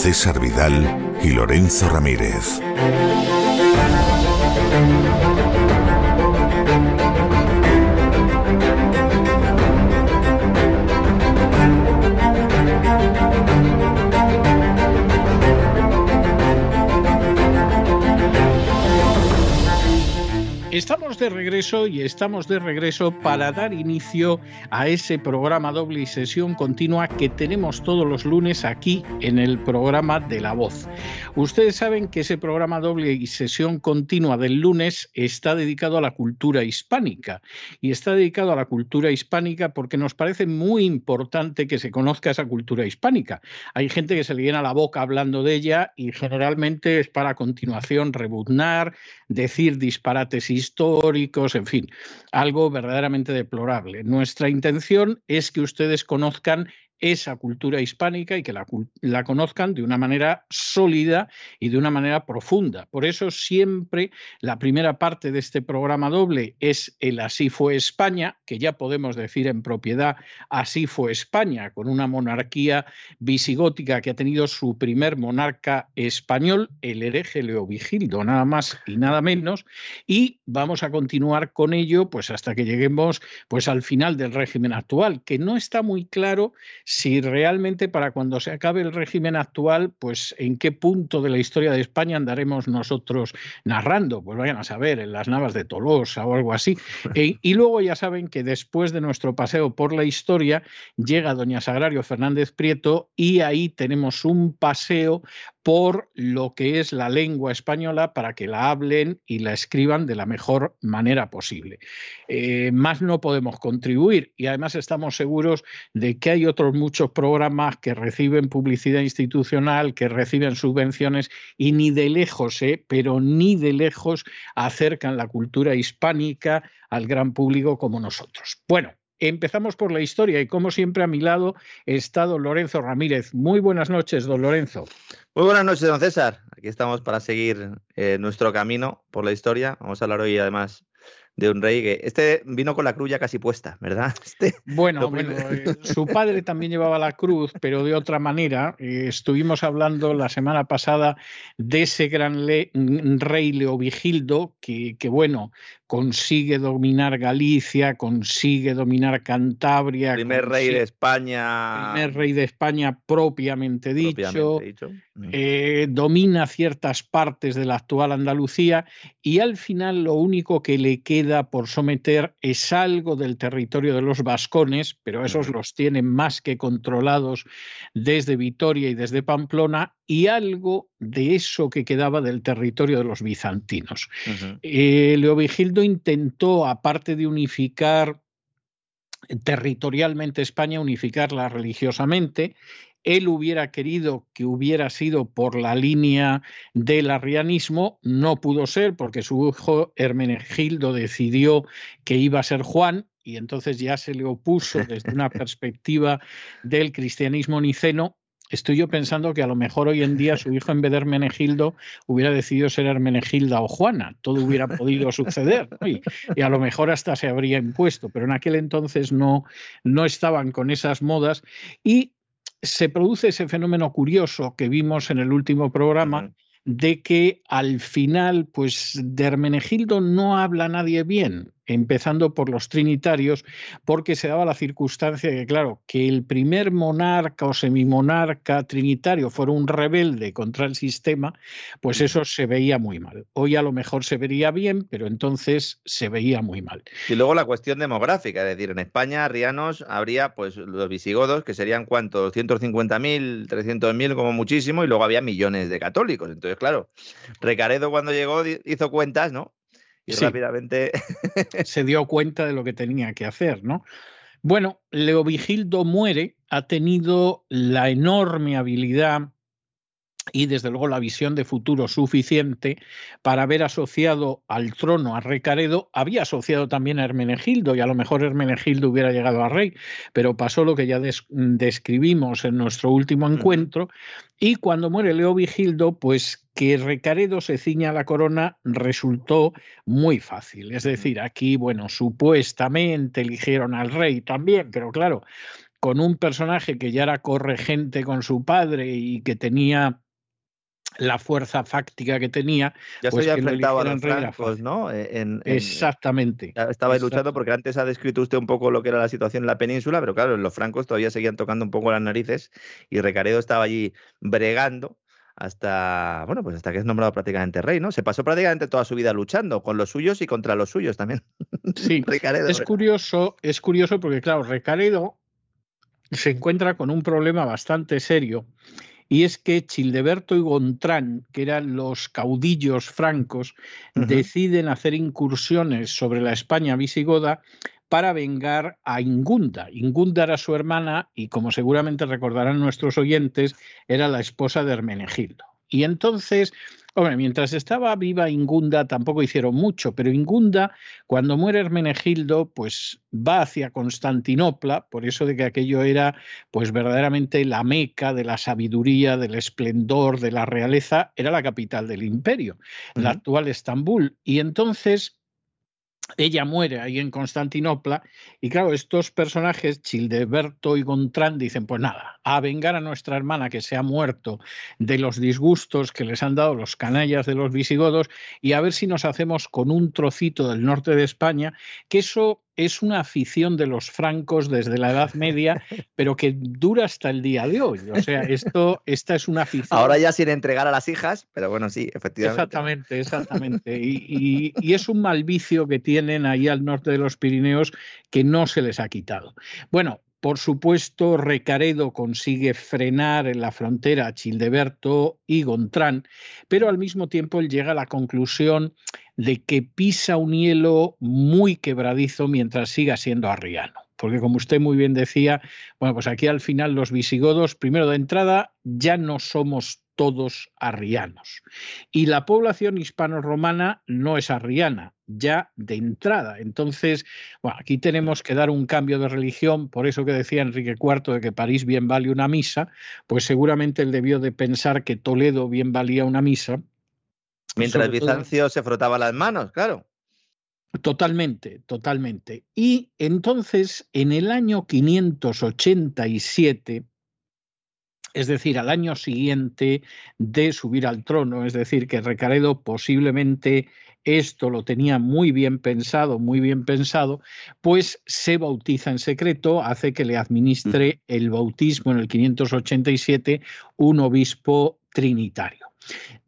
César Vidal y Lorenzo Ramírez. Regreso y estamos de regreso para dar inicio a ese programa doble y sesión continua que tenemos todos los lunes aquí en el programa de La Voz. Ustedes saben que ese programa doble y sesión continua del lunes está dedicado a la cultura hispánica y está dedicado a la cultura hispánica porque nos parece muy importante que se conozca esa cultura hispánica. Hay gente que se le llena la boca hablando de ella y generalmente es para a continuación rebuznar, decir disparates históricos en fin, algo verdaderamente deplorable. Nuestra intención es que ustedes conozcan esa cultura hispánica y que la, conozcan de una manera sólida y de una manera profunda. Por eso siempre la primera parte de este programa doble es el Así fue España, que ya podemos decir en propiedad Así fue España, con una monarquía visigótica que ha tenido su primer monarca español, el hereje Leovigildo, nada más y nada menos, y vamos a continuar con ello pues hasta que lleguemos pues al final del régimen actual, que no está muy claro si realmente para cuando se acabe el régimen actual, pues en qué punto de la historia de España andaremos nosotros narrando, pues vayan a saber, en las navas de Tolosa o algo así. E, y luego ya saben que después de nuestro paseo por la historia llega doña Sagrario Fernández Prieto y ahí tenemos un paseo por lo que es la lengua española para que la hablen y la escriban de la mejor manera posible. Eh, más no podemos contribuir y además estamos seguros de que hay otros muchos programas que reciben publicidad institucional, que reciben subvenciones y ni de lejos, eh, pero ni de lejos acercan la cultura hispánica al gran público como nosotros. Bueno, Empezamos por la historia y como siempre a mi lado está don Lorenzo Ramírez. Muy buenas noches, don Lorenzo. Muy buenas noches, don César. Aquí estamos para seguir eh, nuestro camino por la historia. Vamos a hablar hoy además de un rey que este vino con la cruz ya casi puesta, ¿verdad? Este, bueno, eh, su padre también llevaba la cruz, pero de otra manera. Eh, estuvimos hablando la semana pasada de ese gran rey Leovigildo, que, que bueno, consigue dominar Galicia, consigue dominar Cantabria. Primer rey de España. Primer rey de España propiamente dicho. Eh, domina ciertas partes de la actual Andalucía y al final lo único que le queda por someter es algo del territorio de los vascones, pero esos los tienen más que controlados desde Vitoria y desde Pamplona y algo de eso que quedaba del territorio de los bizantinos. Eh, Leovigildo intentó, aparte de unificar territorialmente España, unificarla religiosamente. Él hubiera querido que hubiera sido por la línea del arrianismo, no pudo ser porque su hijo Hermenegildo decidió que iba a ser Juan y entonces ya se le opuso desde una perspectiva del cristianismo niceno estoy yo pensando que a lo mejor hoy en día su hijo en vez de Hermenegildo hubiera decidido ser Hermenegilda o Juana, todo hubiera podido suceder y, a lo mejor hasta se habría impuesto, pero en aquel entonces no, no estaban con esas modas. Y se produce ese fenómeno curioso que vimos en el último programa de que al final, pues de Hermenegildo no habla nadie bien empezando por los trinitarios, porque se daba la circunstancia de que, claro, que el primer monarca o semimonarca trinitario fuera un rebelde contra el sistema, pues eso se veía muy mal. Hoy a lo mejor se vería bien, pero entonces se veía muy mal. Y luego la cuestión demográfica, es decir, en España, rianos, habría pues los visigodos, que serían cuántos, 150.000, 300.000 como muchísimo, y luego había millones de católicos. Entonces, claro, Recaredo cuando llegó hizo cuentas, ¿no? Y rápidamente se dio cuenta de lo que tenía que hacer, ¿no? Bueno, Leovigildo muere, ha tenido la enorme habilidad y desde luego la visión de futuro suficiente para haber asociado al trono a Recaredo, había asociado también a Hermenegildo y a lo mejor Hermenegildo hubiera llegado a rey, pero pasó lo que ya describimos en nuestro último encuentro y cuando muere Leovigildo, pues que Recaredo se ciña a la corona resultó muy fácil. Es decir, aquí, bueno, supuestamente eligieron al rey también, pero claro, con un personaje que ya era corregente con su padre y que tenía la fuerza fáctica que tenía. Ya pues se había enfrentado a los francos, ¿no? E, Exactamente. estaba luchando porque antes ha descrito usted un poco lo que era la situación en la península, pero claro, los francos todavía seguían tocando un poco las narices y Recaredo estaba allí bregando hasta, bueno, pues hasta que es nombrado prácticamente rey, ¿no? Se pasó prácticamente toda su vida luchando con los suyos y contra los suyos también. Sí, es curioso, es curioso porque claro, Recaredo se encuentra con un problema bastante serio y es que Childeberto y Gontrán, que eran los caudillos francos, deciden hacer incursiones sobre la España visigoda para vengar a Ingunda. Ingunda era su hermana y, como seguramente recordarán nuestros oyentes, era la esposa de Hermenegildo. Y entonces Hombre, mientras estaba viva Ingunda tampoco hicieron mucho, pero Ingunda, cuando muere Hermenegildo, pues va hacia Constantinopla, por eso de que aquello era pues verdaderamente la meca de la sabiduría, del esplendor, de la realeza, era la capital del imperio, la actual Estambul. Y entonces ella muere ahí en Constantinopla y claro, estos personajes, Childeberto y Gontrán, dicen, pues nada, a vengar a nuestra hermana que se ha muerto de los disgustos que les han dado los canallas de los visigodos y a ver si nos hacemos con un trocito del norte de España, que eso es una afición de los francos desde la Edad Media, pero que dura hasta el día de hoy. O sea, esto, esta es una afición. Ahora ya sin entregar a las hijas, pero bueno, sí, efectivamente. Exactamente, exactamente. Y, y es un mal vicio que tienen ahí al norte de los Pirineos que no se les ha quitado. Bueno, por supuesto, Recaredo consigue frenar en la frontera a Childeberto y Gontrán, pero al mismo tiempo él llega a la conclusión de que pisa un hielo muy quebradizo mientras siga siendo arriano. Porque como usted muy bien decía, bueno, pues aquí al final los visigodos, primero de entrada, ya no somos todos arrianos. Y la población hispano-romana no es arriana, ya de entrada. Entonces, bueno, aquí tenemos que dar un cambio de religión, por eso que decía Enrique IV de que París bien vale una misa, pues seguramente él debió de pensar que Toledo bien valía una misa. Mientras Bizancio se frotaba las manos, claro. Totalmente, totalmente. Y entonces, en el año 587, es decir, al año siguiente de subir al trono, es decir, que Recaredo posiblemente esto lo tenía muy bien pensado, muy bien pensado, pues se bautiza en secreto, hace que le administre el bautismo en el 587 un obispo trinitario.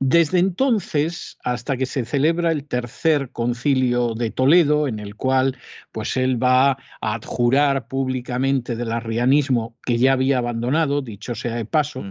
Desde entonces, hasta que se celebra el tercer concilio de Toledo, en el cual pues él va a adjurar públicamente del arrianismo que ya había abandonado, dicho sea de paso,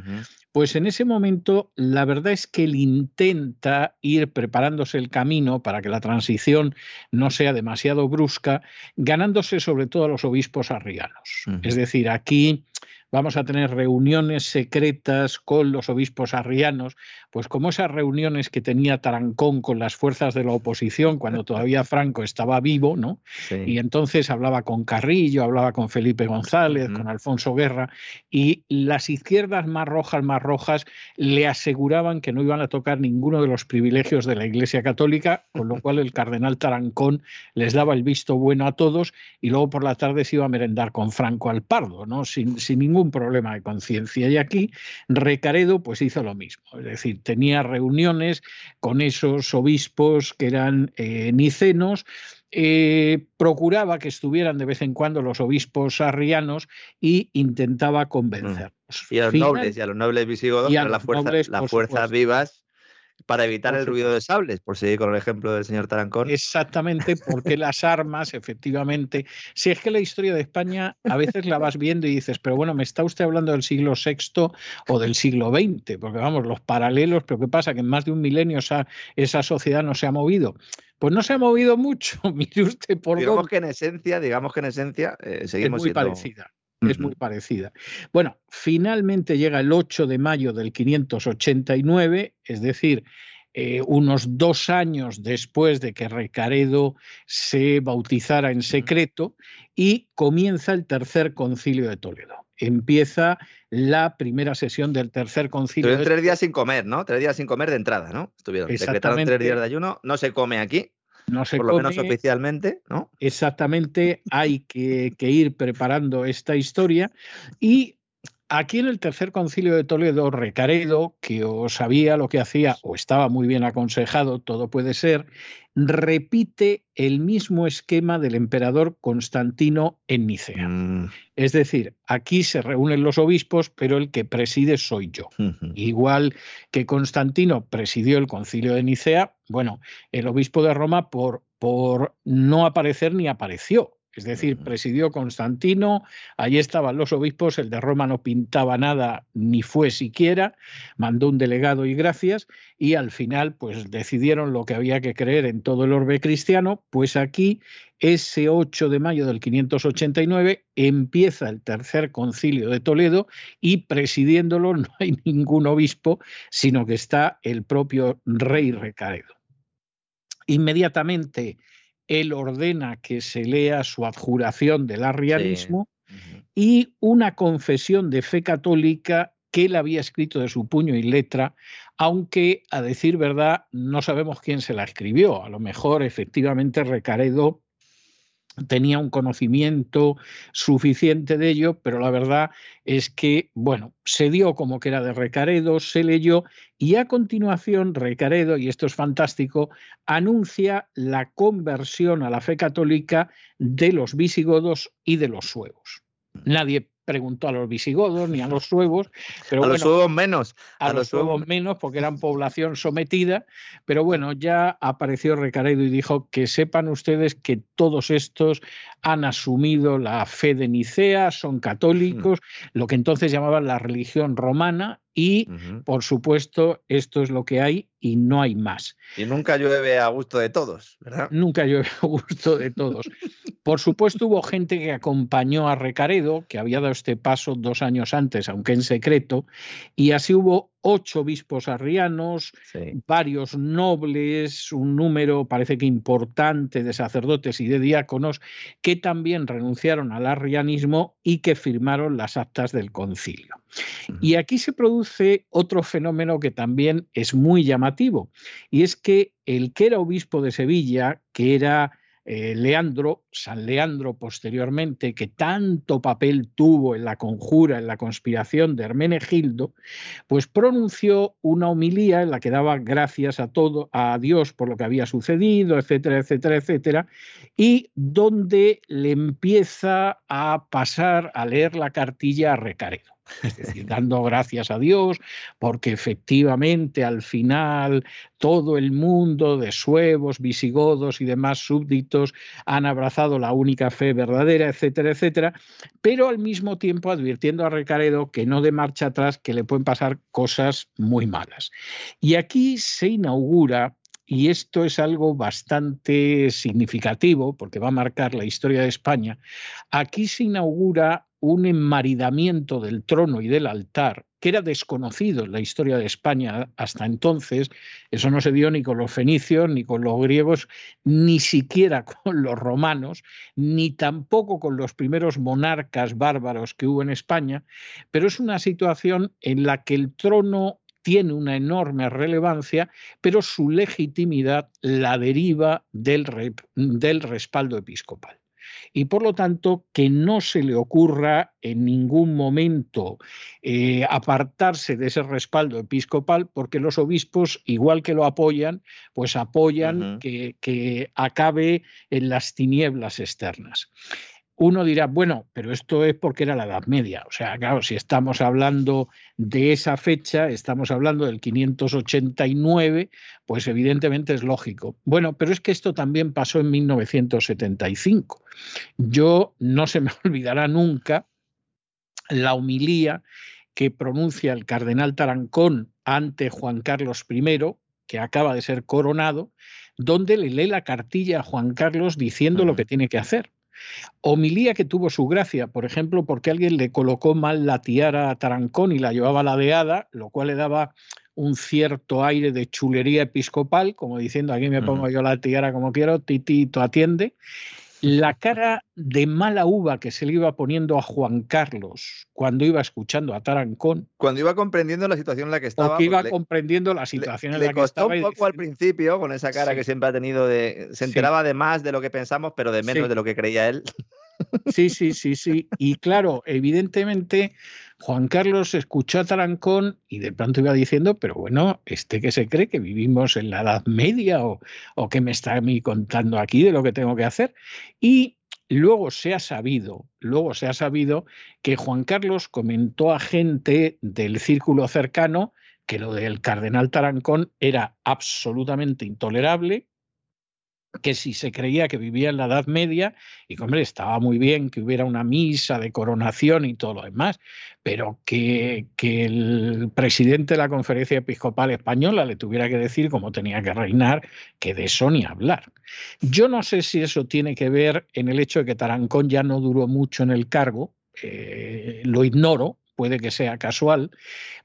pues en ese momento la verdad es que él intenta ir preparándose el camino para que la transición no sea demasiado brusca, ganándose sobre todo a los obispos arrianos. Es decir, aquí vamos a tener reuniones secretas con los obispos arrianos, pues como esas reuniones que tenía Tarancón con las fuerzas de la oposición cuando todavía Franco estaba vivo, ¿no? Y entonces hablaba con Carrillo, hablaba con Felipe González, con Alfonso Guerra, y las izquierdas más rojas, más rojas, le aseguraban que no iban a tocar ninguno de los privilegios de la Iglesia Católica, con lo cual el cardenal Tarancón les daba el visto bueno a todos y luego por la tarde se iba a merendar con Franco al Pardo, ¿no? Sin, sin ningún problema de conciencia. Y aquí Recaredo pues hizo lo mismo, es decir, tenía reuniones con esos obispos que eran eh, nicenos, eh, procuraba que estuvieran de vez en cuando los obispos arrianos y intentaba convencerlos. Y a los nobles, y a los nobles visigodos, a las fuerzas vivas para evitar el ruido de sables, por seguir con el ejemplo del señor Tarancón. Exactamente, porque las armas, efectivamente, si es que la historia de España a veces la vas viendo y dices, pero bueno, me está usted hablando del siglo VI o del siglo XX, porque vamos, los paralelos, pero ¿qué pasa? Que en más de un milenio esa, esa sociedad no se ha movido. Pues no se ha movido mucho, mire usted por Digamos que en esencia, digamos que en esencia eh, seguimos es muy parecida es muy parecida. Bueno, finalmente llega el 8 de mayo del 589, es decir, eh, unos dos años después de que Recaredo se bautizara en secreto, y comienza el tercer concilio de Toledo. Empieza la primera sesión del tercer concilio. Estuvieron tres días sin comer, ¿no? Tres días sin comer de entrada, ¿no? Estuvieron, decretaron tres días de ayuno, no se come aquí, no se Por lo menos oficialmente, ¿no? Exactamente, hay que, que, ir preparando esta historia y Aquí en el tercer concilio de Toledo, Recaredo, que o sabía lo que hacía o estaba muy bien aconsejado, todo puede ser, repite el mismo esquema del emperador Constantino en Nicea. Mm. Es decir, aquí se reúnen los obispos, pero el que preside soy yo. Igual que Constantino presidió el concilio de Nicea, bueno, el obispo de Roma por, por no aparecer ni apareció. Es decir, presidió Constantino, allí estaban los obispos, el de Roma no pintaba nada ni fue siquiera, mandó un delegado y gracias, y al final pues decidieron lo que había que creer en todo el orbe cristiano, pues aquí ese 8 de mayo del 589 empieza el tercer concilio de Toledo y presidiéndolo no hay ningún obispo, sino que está el propio rey Recaredo. Inmediatamente él ordena que se lea su adjuración del arrianismo y una confesión de fe católica que él había escrito de su puño y letra, aunque a decir verdad no sabemos quién se la escribió. A lo mejor efectivamente Recaredo tenía un conocimiento suficiente de ello, pero la verdad es que, bueno, se dio como que era de Recaredo, se leyó y a continuación Recaredo, y esto es fantástico, anuncia la conversión a la fe católica de los visigodos y de los suevos. Nadie preguntó a los visigodos ni a los suevos. Pero a los suevos menos. A, los, suevos menos, porque eran población sometida. Pero bueno, ya apareció Recaredo y dijo que sepan ustedes que todos estos han asumido la fe de Nicea, son católicos, lo que entonces llamaban la religión romana, y, por supuesto, esto es lo que hay y no hay más. Y nunca llueve a gusto de todos, ¿verdad? Nunca llueve a gusto de todos. por supuesto, hubo gente que acompañó a Recaredo, que había dado este paso dos años antes, aunque en secreto, y así hubo ocho obispos arrianos, varios nobles, un número parece que importante de sacerdotes y de diáconos que también renunciaron al arrianismo y que firmaron las actas del concilio. Y aquí se produce otro fenómeno que también es muy llamativo, y es que el que era obispo de Sevilla, que era eh, Leandro, San Leandro posteriormente, que tanto papel tuvo en la conjura, en la conspiración de Hermenegildo, pues pronunció una homilía en la que daba gracias a todo, a Dios por lo que había sucedido, etcétera, etcétera, etcétera, y donde le empieza a pasar a leer la cartilla a Recaredo es decir, dando gracias a Dios, porque efectivamente al final todo el mundo de suevos, visigodos y demás súbditos han abrazado la única fe verdadera, etcétera, etcétera, pero al mismo tiempo advirtiendo a Recaredo que no de marcha atrás, que le pueden pasar cosas muy malas. Y aquí se inaugura y esto es algo bastante significativo porque va a marcar la historia de España, aquí se inaugura un enmaridamiento del trono y del altar que era desconocido en la historia de España hasta entonces. Eso no se dio ni con los fenicios, ni con los griegos, ni siquiera con los romanos, ni tampoco con los primeros monarcas bárbaros que hubo en España, pero es una situación en la que el trono tiene una enorme relevancia, pero su legitimidad la deriva del, del respaldo episcopal y por lo tanto que no se le ocurra en ningún momento eh, apartarse de ese respaldo episcopal porque los obispos, igual que lo apoyan, pues apoyan que, que acabe en las tinieblas externas uno dirá, bueno, pero esto es porque era la Edad Media. O sea, claro, si estamos hablando de esa fecha, estamos hablando del 589, pues evidentemente es lógico. Bueno, pero es que esto también pasó en 1975. Yo no se me olvidará nunca la humilía que pronuncia el cardenal Tarancón ante Juan Carlos I, que acaba de ser coronado, donde le lee la cartilla a Juan Carlos diciendo lo que tiene que hacer. Homilía que tuvo su gracia, por ejemplo, porque alguien le colocó mal la tiara a Tarancón y la llevaba ladeada, lo cual le daba un cierto aire de chulería episcopal, como diciendo aquí me pongo yo la tiara como quiero, Titito atiende la cara de mala uva que se le iba poniendo a Juan Carlos cuando iba escuchando a Tarancón. Cuando iba comprendiendo la situación en la que estaba. O que iba comprendiendo la situación en la que estaba. Le costó un poco al principio, con esa cara que siempre ha tenido de. Se enteraba de más de lo que pensamos, pero de menos de lo que creía él. Sí, sí, sí, sí. Y claro, evidentemente Juan Carlos escuchó a Tarancón y de pronto iba diciendo, pero bueno, este que se cree que vivimos en la Edad Media o, que me está a mí contando aquí de lo que tengo que hacer. Y luego se ha sabido, luego se ha sabido que Juan Carlos comentó a gente del círculo cercano que lo del cardenal Tarancón era absolutamente intolerable, que si se creía que vivía en la Edad Media, y hombre, estaba muy bien que hubiera una misa de coronación y todo lo demás, pero que, que el presidente de la Conferencia Episcopal Española le tuviera que decir cómo tenía que reinar, que de eso ni hablar. Yo no sé si eso tiene que ver en el hecho de que Tarancón ya no duró mucho en el cargo, eh, lo ignoro, puede que sea casual,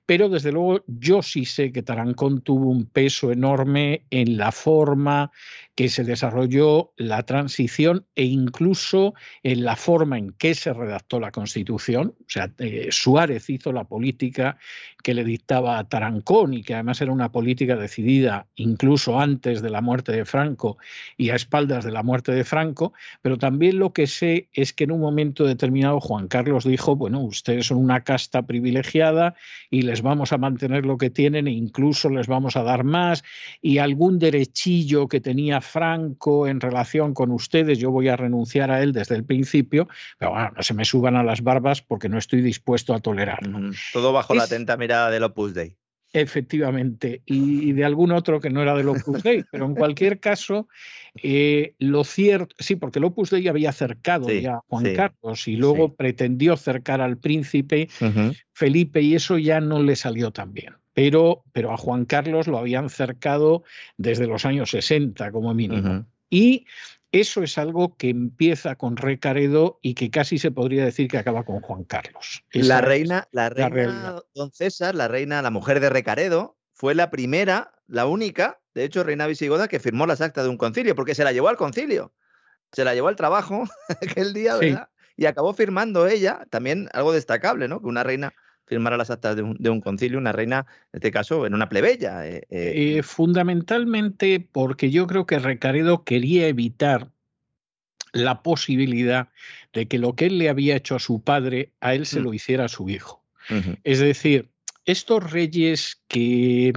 pero desde luego yo sí sé que Tarancón tuvo un peso enorme en la forma que se desarrolló la transición e incluso en la forma en que se redactó la Constitución. O sea, eh, Suárez hizo la política que le dictaba a Tarancón y que además era una política decidida incluso antes de la muerte de Franco y a espaldas de la muerte de Franco, pero también lo que sé es que en un momento determinado Juan Carlos dijo, bueno, ustedes son una casta privilegiada y les vamos a mantener lo que tienen e incluso les vamos a dar más y algún derechillo que tenía Franco en relación con ustedes, yo voy a renunciar a él desde el principio, pero bueno, no se me suban a las barbas porque no estoy dispuesto a tolerarlo. Todo bajo la atenta mirada del Opus Dei. Efectivamente, y, de algún otro que no era del Opus Dei, pero en cualquier caso, eh, lo cierto, sí, porque el Opus Dei había acercado ya a Juan Carlos y luego pretendió acercar al príncipe Felipe y eso ya no le salió tan bien. Pero, pero a Juan Carlos lo habían cercado desde los años 60 como mínimo. Y eso es algo que empieza con Recaredo y que casi se podría decir que acaba con Juan Carlos. la reina, la reina Don César, la reina, la mujer de Recaredo, fue la primera, la única, de hecho, reina visigoda que firmó las actas de un concilio, porque se la llevó al concilio, se la llevó al trabajo aquel día, ¿verdad? Y acabó firmando ella, también algo destacable, ¿no? Que una reina firmara las actas de un, concilio, una reina, en este caso, en una plebeya. Eh, eh. Eh, fundamentalmente porque yo creo que Recaredo quería evitar la posibilidad de que lo que él le había hecho a su padre, a él se mm. lo hiciera a su hijo. Es decir, estos reyes que,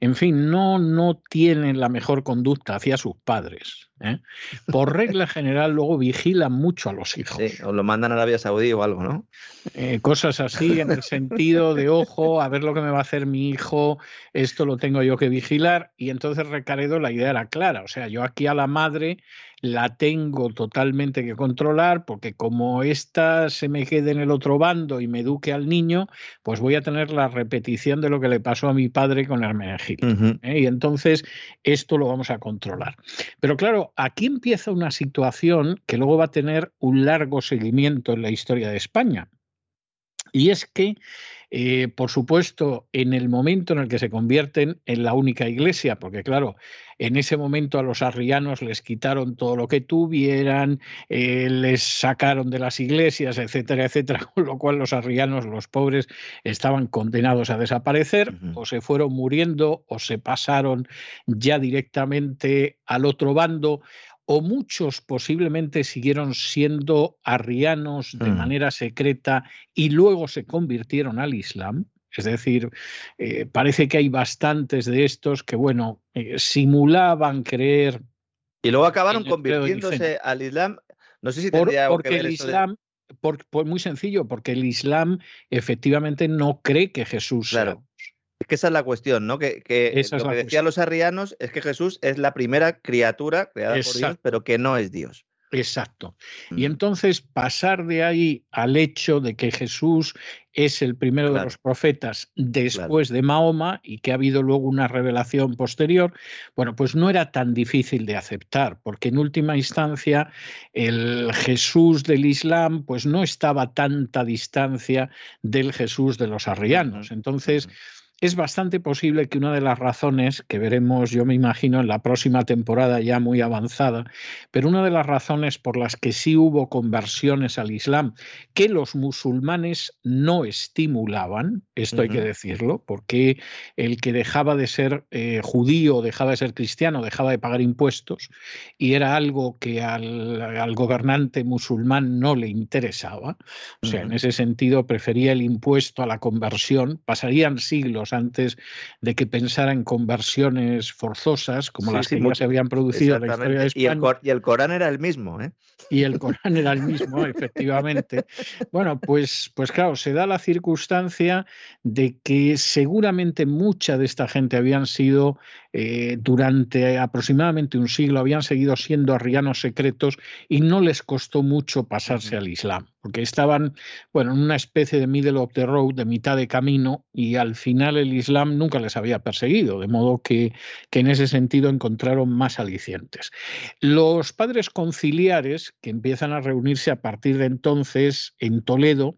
en fin, no, no tienen la mejor conducta hacia sus padres, ¿eh? por regla general luego vigilan mucho a los hijos. Sí, o lo mandan a Arabia Saudí o algo, ¿no? Eh, cosas así, en el sentido de, ojo, a ver lo que me va a hacer mi hijo, esto lo tengo yo que vigilar. Y entonces Recaredo la idea era clara, o sea, yo aquí a la madre la tengo totalmente que controlar porque como ésta se me quede en el otro bando y me eduque al niño, pues voy a tener la repetición de lo que le pasó a mi padre con Hermenegildo. ¿eh? Y entonces esto lo vamos a controlar. Pero claro, aquí empieza una situación que luego va a tener un largo seguimiento en la historia de España. Y es que eh, por supuesto, en el momento en el que se convierten en la única iglesia, porque claro, en ese momento a los arrianos les quitaron todo lo que tuvieran, eh, les sacaron de las iglesias, etcétera, etcétera, con lo cual los arrianos, los pobres, estaban condenados a desaparecer, o se fueron muriendo, o se pasaron ya directamente al otro bando, o muchos posiblemente siguieron siendo arrianos de mm. manera secreta y luego se convirtieron al Islam. Es decir, eh, parece que hay bastantes de estos que, bueno, eh, simulaban creer. Y luego acabaron convirtiéndose al Islam. No sé si tendría porque que ver el Islam, por, muy sencillo, porque el Islam efectivamente no cree que Jesús claro. Es que esa es la cuestión, ¿no? Que, que lo que decían los arrianos es que Jesús es la primera criatura creada por Dios, pero que no es Dios. Exacto. Y mm. entonces pasar de ahí al hecho de que Jesús es el primero de los profetas después de Mahoma y que ha habido luego una revelación posterior, bueno, pues no era tan difícil de aceptar, porque en última instancia el Jesús del Islam pues no estaba a tanta distancia del Jesús de los arrianos. Entonces, es bastante posible que una de las razones que veremos, yo me imagino, en la próxima temporada ya muy avanzada, pero una de las razones por las que sí hubo conversiones al Islam que los musulmanes no estimulaban, esto hay que decirlo, porque el que dejaba de ser eh, judío, dejaba de ser cristiano, dejaba de pagar impuestos y era algo que al, gobernante musulmán no le interesaba, o sea, en ese sentido prefería el impuesto a la conversión, pasarían siglos antes de que pensara en conversiones forzosas como las que ya se habían producido en la historia de España. Y el, Corán era el mismo, ¿eh? Y el Corán era el mismo, efectivamente. Bueno, pues, pues claro, se da la circunstancia de que seguramente mucha de esta gente habían sido eh, durante aproximadamente un siglo, habían seguido siendo arrianos secretos y no les costó mucho pasarse al Islam porque estaban, bueno, en una especie de middle of the road, de mitad de camino, y al final el Islam nunca les había perseguido, de modo que, que en ese sentido encontraron más alicientes. Los padres conciliares, que empiezan a reunirse a partir de entonces en Toledo,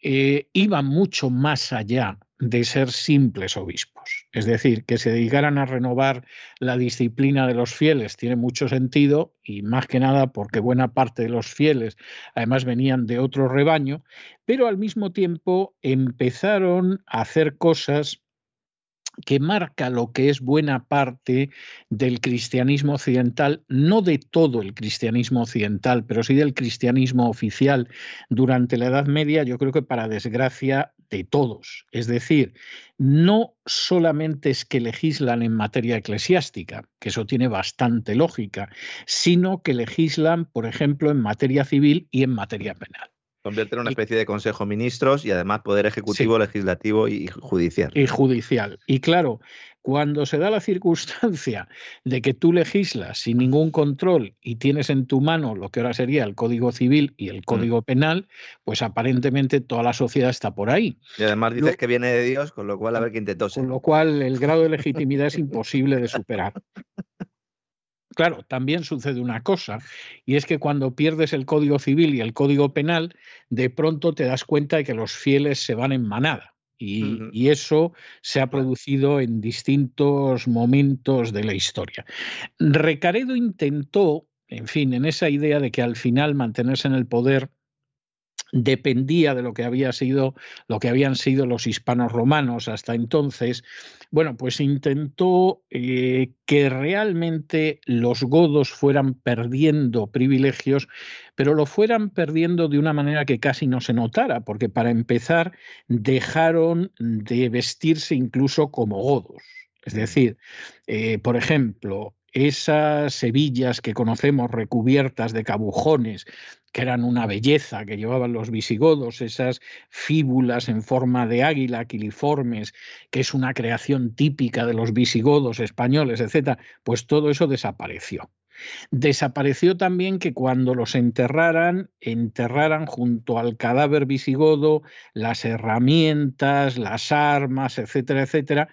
eh, iban mucho más allá de ser simples obispos. Es decir, que se dedicaran a renovar la disciplina de los fieles tiene mucho sentido y más que nada porque buena parte de los fieles además venían de otro rebaño, pero al mismo tiempo empezaron a hacer cosas que marca lo que es buena parte del cristianismo occidental, no de todo el cristianismo occidental, pero sí del cristianismo oficial durante la Edad Media, yo creo que para desgracia de todos. Es decir, no solamente es que legislan en materia eclesiástica, que eso tiene bastante lógica, sino que legislan, por ejemplo, en materia civil y en materia penal. Convierte en una especie de consejo ministros y además poder ejecutivo, legislativo y judicial. Y judicial. Y claro, cuando se da la circunstancia de que tú legislas sin ningún control y tienes en tu mano lo que ahora sería el Código Civil y el mm. Código Penal, pues aparentemente toda la sociedad está por ahí. Y además dices que viene de Dios, con lo cual a ver quién te tose. Con lo cual el grado de legitimidad es imposible de superar. Claro, también sucede una cosa, y es que cuando pierdes el Código Civil y el Código Penal, de pronto te das cuenta de que los fieles se van en manada. Y, eso se ha producido en distintos momentos de la historia. Recaredo intentó, en fin, en esa idea de que al final mantenerse en el poder dependía de lo que había sido lo que habían sido los hispanos romanos hasta entonces bueno pues intentó eh, que realmente los godos fueran perdiendo privilegios pero lo fueran perdiendo de una manera que casi no se notara porque para empezar dejaron de vestirse incluso como godos. Es decir, eh, por ejemplo, esas hebillas que conocemos recubiertas de cabujones, que eran una belleza que llevaban los visigodos, esas fíbulas en forma de águila, quiliformes, que es una creación típica de los visigodos españoles, etcétera, pues todo eso desapareció. Desapareció también que cuando los enterraran, enterraran junto al cadáver visigodo las herramientas, las armas, etcétera, etcétera,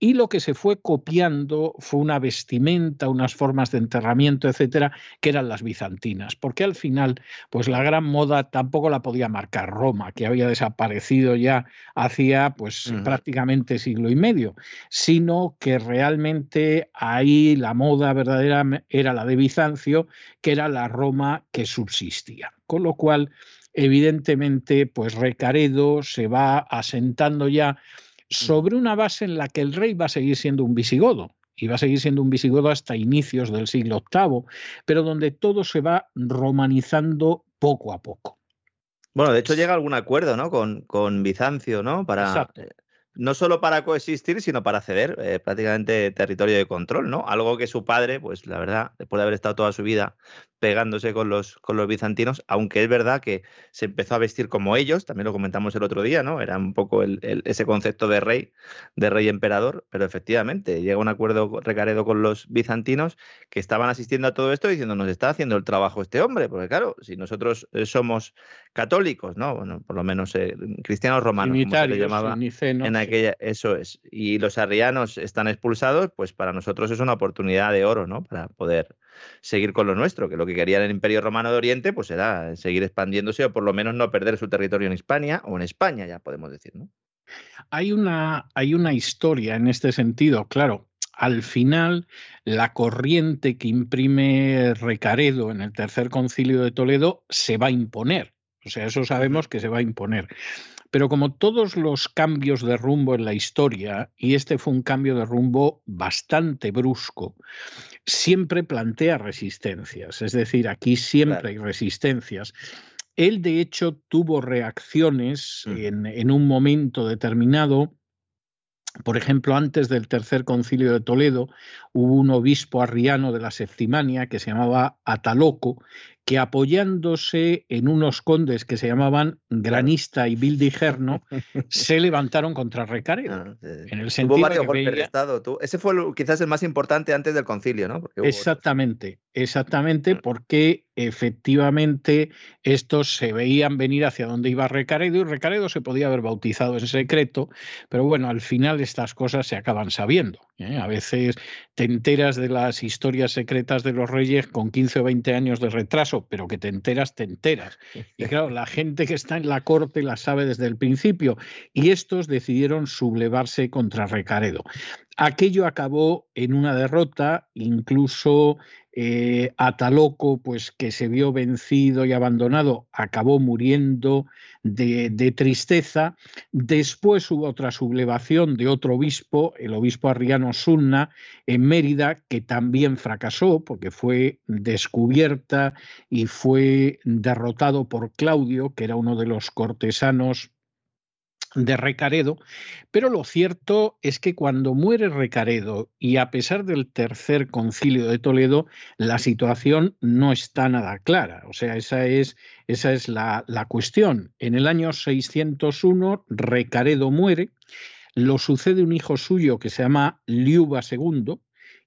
y lo que se fue copiando fue una vestimenta, unas formas de enterramiento, etcétera, que eran las bizantinas, porque al final, pues la gran moda tampoco la podía marcar Roma, que había desaparecido ya hacía pues prácticamente siglo y medio, sino que realmente ahí la moda verdadera era la de Bizancio, que era la Roma que subsistía. Con lo cual, evidentemente, pues Recaredo se va asentando ya sobre una base en la que el rey va a seguir siendo un visigodo, y va a seguir siendo un visigodo hasta inicios del siglo VIII, pero donde todo se va romanizando poco a poco. Bueno, de hecho llega algún acuerdo, ¿no? Con, con Bizancio, ¿no? Para, eh, no solo para coexistir, sino para ceder eh, prácticamente territorio de control, ¿no? Algo que su padre, pues la verdad, después de haber estado toda su vida pegándose con los, con los bizantinos, aunque es verdad que se empezó a vestir como ellos, también lo comentamos el otro día, ¿no? Era un poco el, ese concepto de rey, de rey emperador, pero efectivamente llega un acuerdo recaredo con los bizantinos que estaban asistiendo a todo esto diciendo, nos está haciendo el trabajo este hombre, porque claro, si nosotros eh, somos católicos, ¿no? Bueno, por lo menos eh, cristianos romanos, como se le llamaba en aquella, eso es, y los arrianos están expulsados, pues para nosotros es una oportunidad de oro, ¿no? Para poder seguir con lo nuestro, que lo que quería el Imperio Romano de Oriente, pues era seguir expandiéndose o por lo menos no perder su territorio en España o en España, ya podemos decir, ¿no? Hay una, hay una historia en este sentido, claro. Al final, la corriente que imprime Recaredo en el tercer concilio de Toledo se va a imponer. O sea, eso sabemos que se va a imponer. Pero como todos los cambios de rumbo en la historia, y este fue un cambio de rumbo bastante brusco, siempre plantea resistencias. Es decir, aquí siempre hay resistencias. Él, de hecho, tuvo reacciones mm. en, en un momento determinado por ejemplo, antes del tercer concilio de Toledo hubo un obispo arriano de la Septimania que se llamaba Ataloco, que apoyándose en unos condes que se llamaban Granista y Bildigerno, se levantaron contra Recaredo. Ah, en el sentido varios golpes de Estado. Ese fue quizás el más importante antes del concilio, ¿no? exactamente, exactamente, mm. porque efectivamente estos se veían venir hacia donde iba Recaredo y Recaredo se podía haber bautizado en secreto, pero bueno, al final estas cosas se acaban sabiendo ¿eh? A veces te enteras de las historias secretas de los reyes con 15 o 20 años de retraso, pero que te enteras, te enteras. Y claro, la gente que está en la corte la sabe desde el principio. Y estos decidieron sublevarse contra Recaredo. Aquello acabó en una derrota, incluso eh, Ataloco, pues que se vio vencido y abandonado, acabó muriendo de, de, tristeza. Después hubo otra sublevación de otro obispo, el obispo Arriano Sunna, en Mérida, que también fracasó porque fue descubierta y fue derrotado por Claudio, que era uno de los cortesanos de Recaredo, pero lo cierto es que cuando muere Recaredo y a pesar del tercer concilio de Toledo, la situación no está nada clara. O sea, esa es, esa es la, la cuestión. En el año 601 Recaredo muere, lo sucede un hijo suyo que se llama Liuba II,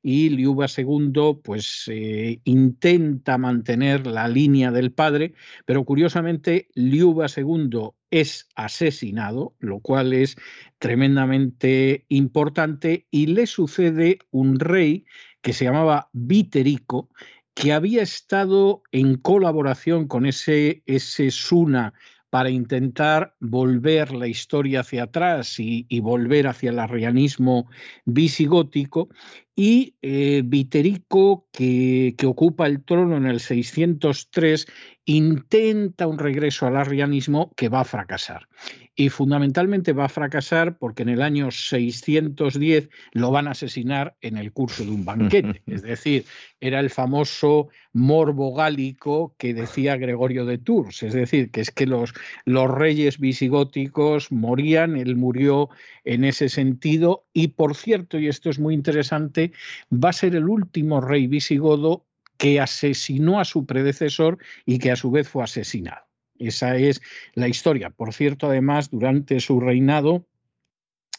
y Liuba II pues eh, intenta mantener la línea del padre, pero curiosamente Liuba II es asesinado, lo cual es tremendamente importante, y le sucede un rey que se llamaba Viterico, que había estado en colaboración con ese, ese Suna para intentar volver la historia hacia atrás y, volver hacia el arrianismo visigótico, y eh, Viterico, que, que, ocupa el trono en el 603, intenta un regreso al arrianismo que va a fracasar. Y fundamentalmente va a fracasar porque en el año 610 lo van a asesinar en el curso de un banquete. Es decir, era el famoso morbo gálico que decía Gregorio de Tours. Es decir, que es que los, los reyes visigóticos morían, él murió en ese sentido. Y por cierto, y esto es muy interesante, va a ser el último rey visigodo que asesinó a su predecesor y que a su vez fue asesinado. Esa es la historia. Por cierto, además, durante su reinado,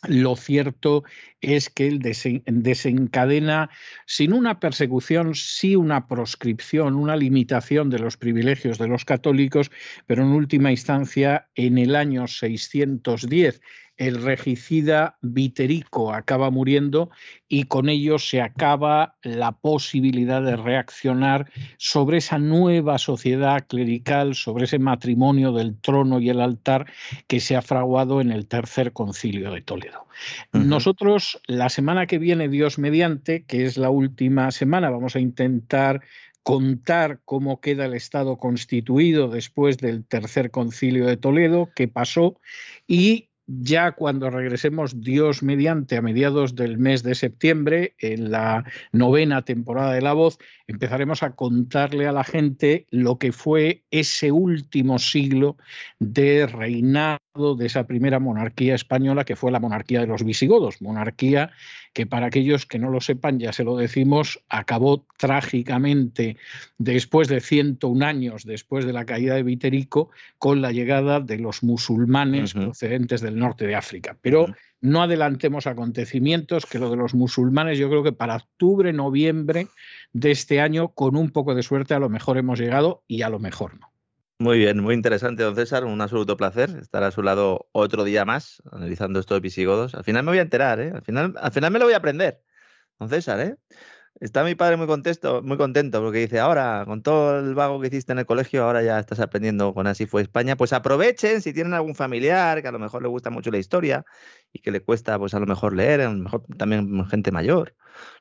lo cierto es que él desencadena, sin una persecución, sí una proscripción, una limitación de los privilegios de los católicos, pero en última instancia, en el año 610, el regicida Viterico acaba muriendo y con ello se acaba la posibilidad de reaccionar sobre esa nueva sociedad clerical, sobre ese matrimonio del trono y el altar que se ha fraguado en el tercer concilio de Toledo. Nosotros, la semana que viene, Dios mediante, que es la última semana, vamos a intentar contar cómo queda el Estado constituido después del tercer concilio de Toledo, qué pasó y ya cuando regresemos Dios mediante a mediados del mes de septiembre, en la novena temporada de La Voz, empezaremos a contarle a la gente lo que fue ese último siglo de reinado de esa primera monarquía española que fue la monarquía de los visigodos, monarquía que para aquellos que no lo sepan, ya se lo decimos, acabó trágicamente después de 101 años después de la caída de Viterico con la llegada de los musulmanes procedentes del norte de África. Pero no adelantemos acontecimientos, que lo de los musulmanes yo creo que para octubre, noviembre de este año, con un poco de suerte, a lo mejor hemos llegado y a lo mejor no. Muy bien, muy interesante, don César. Un absoluto placer estar a su lado otro día más, analizando estos visigodos. Al final me voy a enterar, ¿eh? Al final, al final me lo voy a aprender, don César, ¿eh? Está mi padre muy contento, muy contento porque dice, ahora, con todo el vago que hiciste en el colegio, ahora ya estás aprendiendo con Así fue España. Pues aprovechen si tienen algún familiar que a lo mejor le gusta mucho la historia y que le cuesta, pues a lo mejor leer, a lo mejor también gente mayor,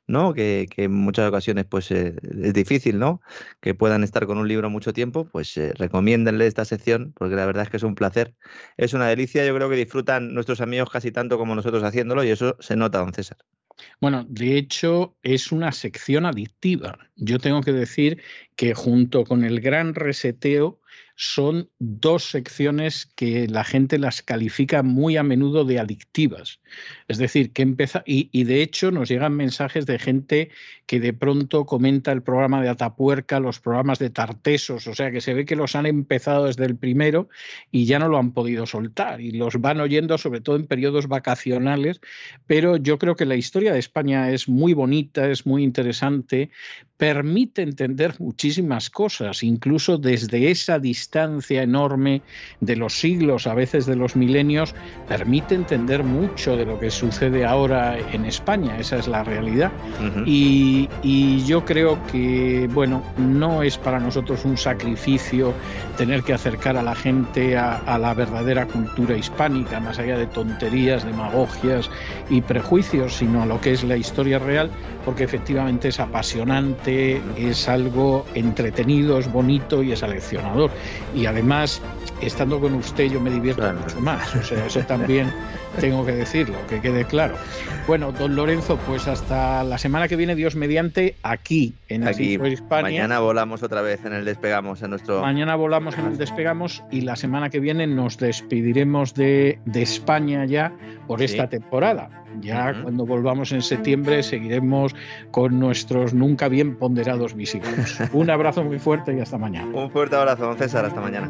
¿no? Que, en muchas ocasiones, pues eh, es difícil, ¿no? Que puedan estar con un libro mucho tiempo, pues eh, recomiéndenle esta sección porque la verdad es que es un placer, es una delicia. Yo creo que disfrutan nuestros amigos casi tanto como nosotros haciéndolo y eso se nota, don César. Bueno, de hecho es una sección adictiva. Yo tengo que decir que junto con el gran reseteo son dos secciones que la gente las califica muy a menudo de adictivas. Es decir, que empieza, y, de hecho nos llegan mensajes de gente que de pronto comenta el programa de Atapuerca, los programas de Tartesos, o sea que se ve que los han empezado desde el primero y ya no lo han podido soltar y los van oyendo sobre todo en periodos vacacionales, pero yo creo que la historia de España es muy bonita, es muy interesante, permite entender muchísimas cosas, incluso desde esa distancia distancia enorme de los siglos, a veces de los milenios, permite entender mucho de lo que sucede ahora en España. Esa es la realidad. y, yo creo que, bueno, no es para nosotros un sacrificio tener que acercar a la gente a, la verdadera cultura hispánica, más allá de tonterías, demagogias y prejuicios, sino a lo que es la historia real, porque efectivamente es apasionante, es algo entretenido, es bonito y es aleccionador. Y además, estando con usted, yo me divierto mucho más. O sea, eso también tengo que decirlo, que quede claro. Bueno, don Lorenzo, pues hasta la semana que viene, Dios mediante, aquí en aquí, España. Mañana volamos otra vez en el Despegamos, en nuestro... Mañana volamos en el Despegamos y la semana que viene nos despediremos de, de España ya por esta temporada. Ya cuando volvamos en septiembre seguiremos con nuestros nunca bien ponderados visitos. Un abrazo muy fuerte y hasta mañana. Un fuerte abrazo, don César. Hasta mañana.